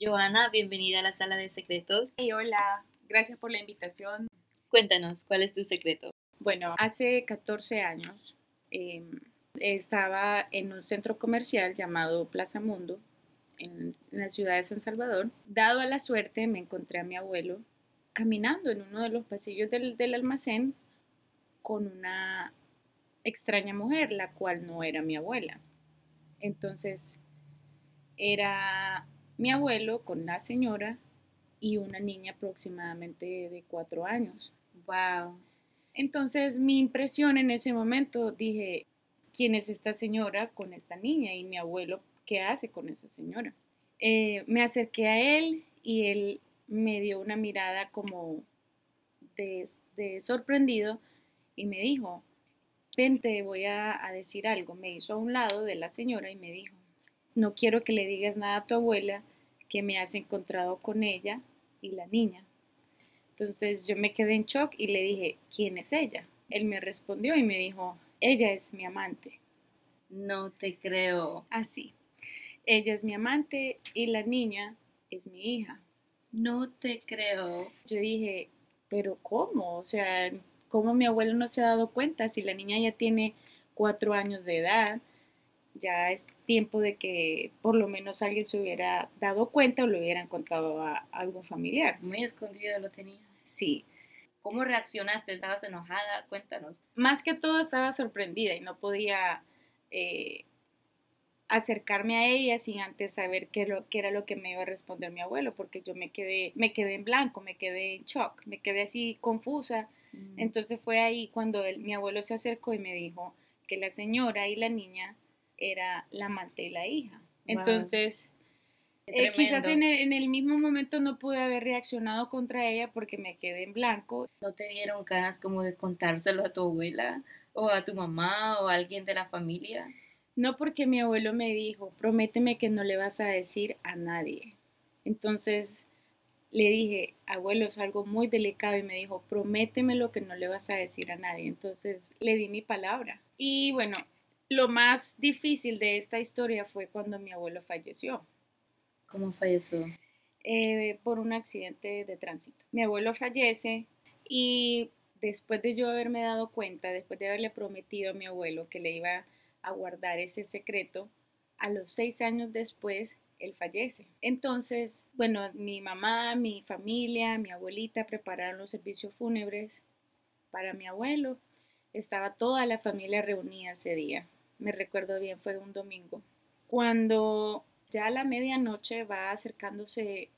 Joana, bienvenida a la sala de secretos. Hey, hola, gracias por la invitación. Cuéntanos, ¿cuál es tu secreto? Bueno, hace 14 años eh, estaba en un centro comercial llamado Plaza Mundo, en, la ciudad de San Salvador. Dado a la suerte, me encontré a mi abuelo caminando en uno de los pasillos del, del almacén con una extraña mujer, la cual no era mi abuela. Entonces, era mi abuelo con la señora y una niña aproximadamente de cuatro años. Wow. Entonces mi impresión en ese momento dije, ¿quién es esta señora con esta niña? Y mi abuelo, ¿qué hace con esa señora? Eh, me acerqué a él y él me dio una mirada como de, de sorprendido y me dijo, te voy a, a decir algo. Me hizo a un lado de la señora y me dijo, no quiero que le digas nada a tu abuela que me has encontrado con ella y la niña. Entonces yo me quedé en shock y le dije, ¿quién es ella? Él me respondió y me dijo, ella es mi amante. No te creo. Así. Ella es mi amante y la niña es mi hija. No te creo. Yo dije, pero ¿cómo? O sea, ¿cómo mi abuelo no se ha dado cuenta si la niña ya tiene cuatro años de edad? ya es tiempo de que por lo menos alguien se hubiera dado cuenta o lo hubieran contado a, algún familiar. Muy escondido lo tenía. Sí. ¿Cómo reaccionaste? ¿Estabas enojada? Cuéntanos. Más que todo estaba sorprendida y no podía eh, acercarme a ella sin antes saber qué, lo, qué era lo que me iba a responder mi abuelo, porque yo me quedé, me quedé en blanco, me quedé en shock, me quedé así confusa. Mm. Entonces fue ahí cuando mi abuelo se acercó y me dijo que la señora y la niña era la amante y la hija. Entonces, eh, quizás en el, mismo momento no pude haber reaccionado contra ella porque me quedé en blanco. ¿No te dieron ganas como de contárselo a tu abuela o a tu mamá o a alguien de la familia? No porque mi abuelo me dijo, prométeme que no le vas a decir a nadie. Entonces le dije, abuelo, es algo muy delicado y me dijo, prométeme lo que no le vas a decir a nadie. Entonces le di mi palabra. Y bueno, lo más difícil de esta historia fue cuando mi abuelo falleció. ¿Cómo falleció? Eh, por un accidente de tránsito. Mi abuelo fallece y después de yo haberme dado cuenta, después de haberle prometido a mi abuelo que le iba a guardar ese secreto, a los seis años después él fallece. Entonces, bueno, mi mamá, mi familia, mi abuelita prepararon los servicios fúnebres para mi abuelo. Estaba toda la familia reunida ese día me recuerdo bien, fue un domingo. Cuando ya a la medianoche va acercándose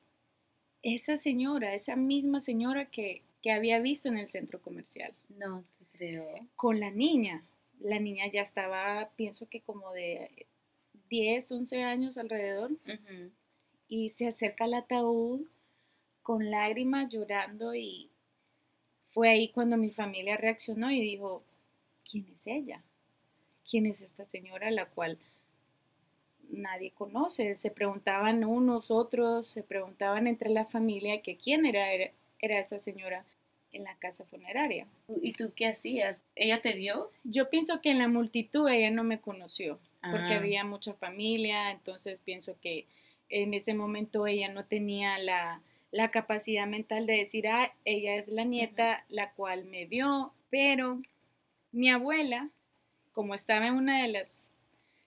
esa señora, esa misma señora que, había visto en el centro comercial. No te creo. Con la niña. La niña ya estaba, pienso que como de 10, 11 años alrededor. Y se acerca al ataúd con lágrimas, llorando y fue ahí cuando mi familia reaccionó y dijo, ¿quién es ella? quién es esta señora, la cual nadie conoce. Se preguntaban unos, otros, se preguntaban entre la familia que quién era, era, esa señora en la casa funeraria. ¿Y tú qué hacías? ¿Ella te vio? Yo pienso que en la multitud ella no me conoció, porque ah. había mucha familia, entonces pienso que en ese momento ella no tenía la, la capacidad mental de decir, ah, ella es la nieta, la cual me vio, pero mi abuela como estaba en una de las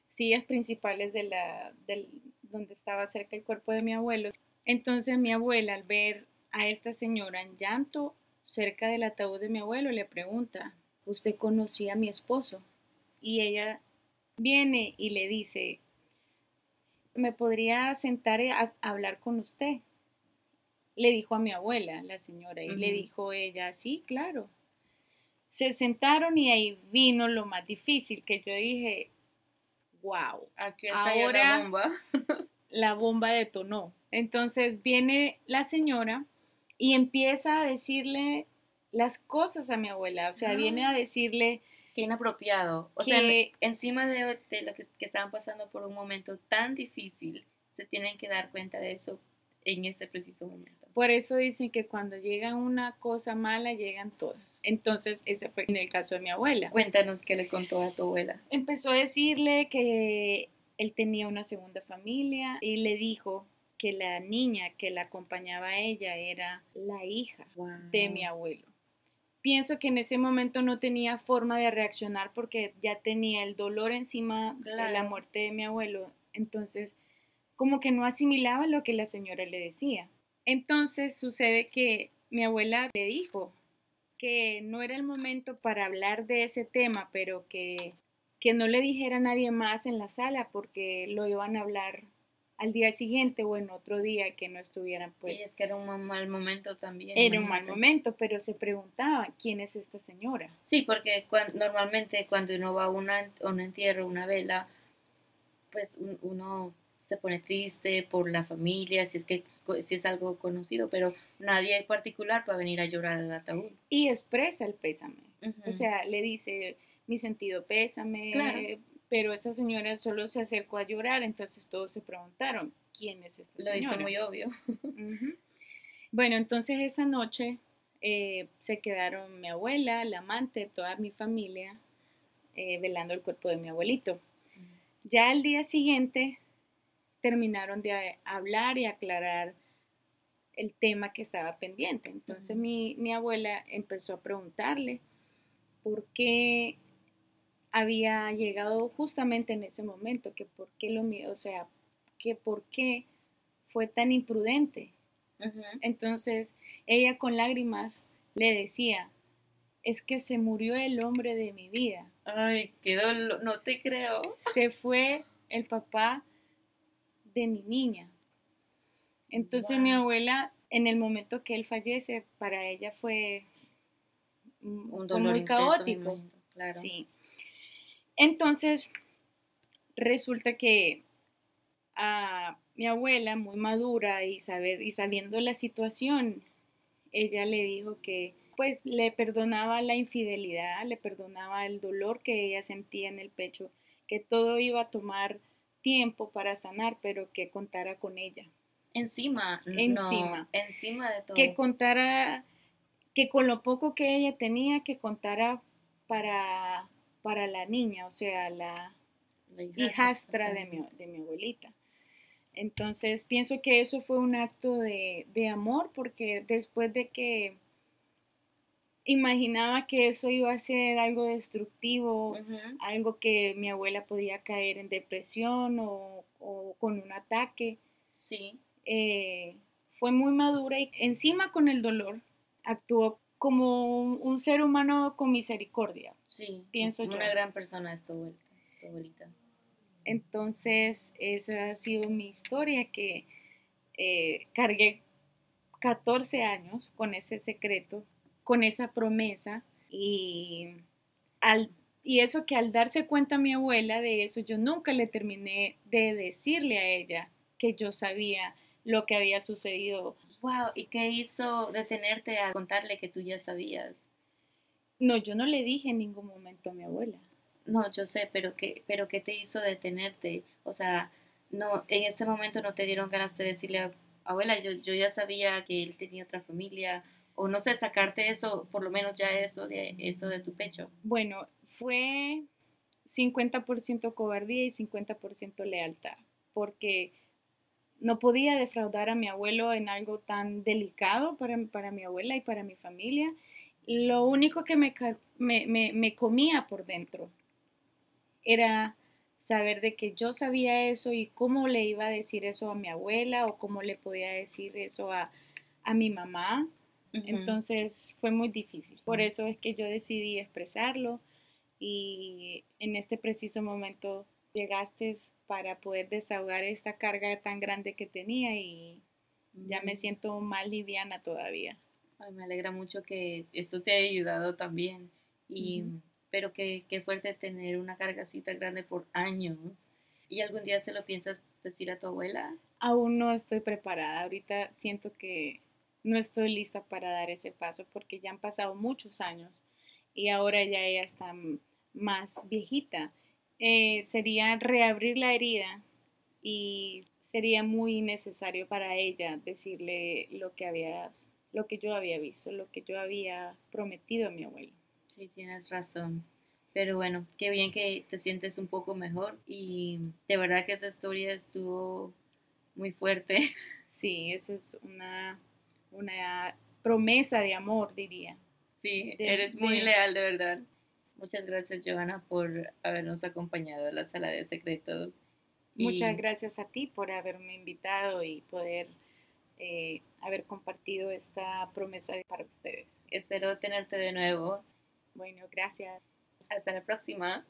sillas principales de la, del, donde estaba cerca el cuerpo de mi abuelo, entonces mi abuela al ver a esta señora en llanto cerca del ataúd de mi abuelo le pregunta, ¿usted conocía a mi esposo? Y ella viene y le dice, ¿me podría sentar a, hablar con usted? Le dijo a mi abuela, la señora, y le dijo ella, sí, claro se sentaron y ahí vino lo más difícil, que yo dije, wow, aquí está ahora la bomba. la bomba detonó. Entonces viene la señora y empieza a decirle las cosas a mi abuela, o sea, viene a decirle... Qué inapropiado. O sea, encima de, lo que, que estaban pasando por un momento tan difícil, se tienen que dar cuenta de eso en ese preciso momento. Por eso dicen que cuando llega una cosa mala, llegan todas. Entonces, ese fue en el caso de mi abuela. Cuéntanos qué le contó a tu abuela. Empezó a decirle que él tenía una segunda familia y le dijo que la niña que la acompañaba a ella era la hija de mi abuelo. Pienso que en ese momento no tenía forma de reaccionar porque ya tenía el dolor encima de la muerte de mi abuelo. Entonces, como que no asimilaba lo que la señora le decía. Entonces sucede que mi abuela le dijo que no era el momento para hablar de ese tema, pero que, que no le dijera a nadie más en la sala porque lo iban a hablar al día siguiente o en otro día que no estuvieran pues... Y es que era un mal momento también. Era un mal momento, pero se preguntaban, ¿quién es esta señora? Sí, porque normalmente cuando uno va a una, un entierro, una vela, pues uno se pone triste por la familia, si es que si es algo conocido, pero nadie en particular va a venir a llorar al ataúd. Y expresa el pésame. O sea, le dice mi sentido pésame, pero esa señora solo se acercó a llorar, entonces todos se preguntaron, ¿quién es esta señora? Lo hizo muy obvio. Bueno, entonces esa noche eh, se quedaron mi abuela, la amante, toda mi familia, eh, velando el cuerpo de mi abuelito. Ya al día siguiente terminaron de hablar y aclarar el tema que estaba pendiente. Entonces mi, abuela empezó a preguntarle por qué había llegado justamente en ese momento, que por qué lo mío, o sea, que por qué fue tan imprudente. Entonces ella con lágrimas le decía, es que se murió el hombre de mi vida. Ay, qué dolor, no te creo. Se fue el papá de mi niña. Entonces mi abuela, en el momento que él fallece, para ella fue, Un dolor muy caótico. Sí. Entonces, resulta que a mi abuela, muy madura y, saber, y sabiendo la situación, ella le dijo que pues le perdonaba la infidelidad, le perdonaba el dolor que ella sentía en el pecho, que todo iba a tomar tiempo para sanar, pero que contara con ella. Encima, encima, encima de todo. Que contara, que con lo poco que ella tenía, que contara para, para la niña, o sea, la, hijastra, de, mi, de mi abuelita. Entonces pienso que eso fue un acto de, de amor porque después de que imaginaba que eso iba a ser algo destructivo, algo que mi abuela podía caer en depresión o, con un ataque. Sí. Eh, fue muy madura y encima con el dolor actuó como un, ser humano con misericordia. Sí, pienso una yo. Una gran persona es tu abuelita. Entonces, esa ha sido mi historia que eh, cargué 14 años con ese secreto con esa promesa y, al, y eso que al darse cuenta mi abuela de eso, yo nunca le terminé de decirle a ella que yo sabía lo que había sucedido. Wow, ¿y qué hizo detenerte a contarle que tú ya sabías? No, yo no le dije en ningún momento a mi abuela. No, yo sé, pero ¿qué, pero qué te hizo detenerte? O sea, no, en ese momento no te dieron ganas de decirle, abuela, yo, yo ya sabía que él tenía otra familia, o no sé, sacarte eso, por lo menos ya eso de, eso de tu pecho? Bueno, fue 50% cobardía y 50% lealtad, porque no podía defraudar a mi abuelo en algo tan delicado para, para mi abuela y para mi familia. Lo único que me, me, me comía por dentro era saber de que yo sabía eso y cómo le iba a decir eso a mi abuela o cómo le podía decir eso a, a mi mamá entonces fue muy difícil. Por eso es que yo decidí expresarlo y en este preciso momento llegaste para poder desahogar esta carga tan grande que tenía y ya me siento más liviana todavía. me alegra mucho que esto te haya ayudado también. Y, Pero qué, qué fuerte tener una carga así tan grande por años. ¿Y algún día se lo piensas decir a tu abuela? Aún no estoy preparada. Ahorita siento que no estoy lista para dar ese paso porque ya han pasado muchos años y ahora ya ella está más viejita. Eh, sería reabrir la herida y sería muy necesario para ella decirle lo que había, lo que yo había visto, lo que yo había prometido a mi abuelo. Sí, tienes razón. Pero bueno, qué bien que te sientes un poco mejor y de verdad que esa historia estuvo muy fuerte. Sí, esa es una, una promesa de amor, diría. Sí, eres muy leal, de verdad. Muchas gracias, Johanna, por habernos acompañado a la sala de secretos. Muchas gracias a ti por haberme invitado y poder eh, haber compartido esta promesa para ustedes. Espero tenerte de nuevo. Bueno, gracias. Hasta la próxima.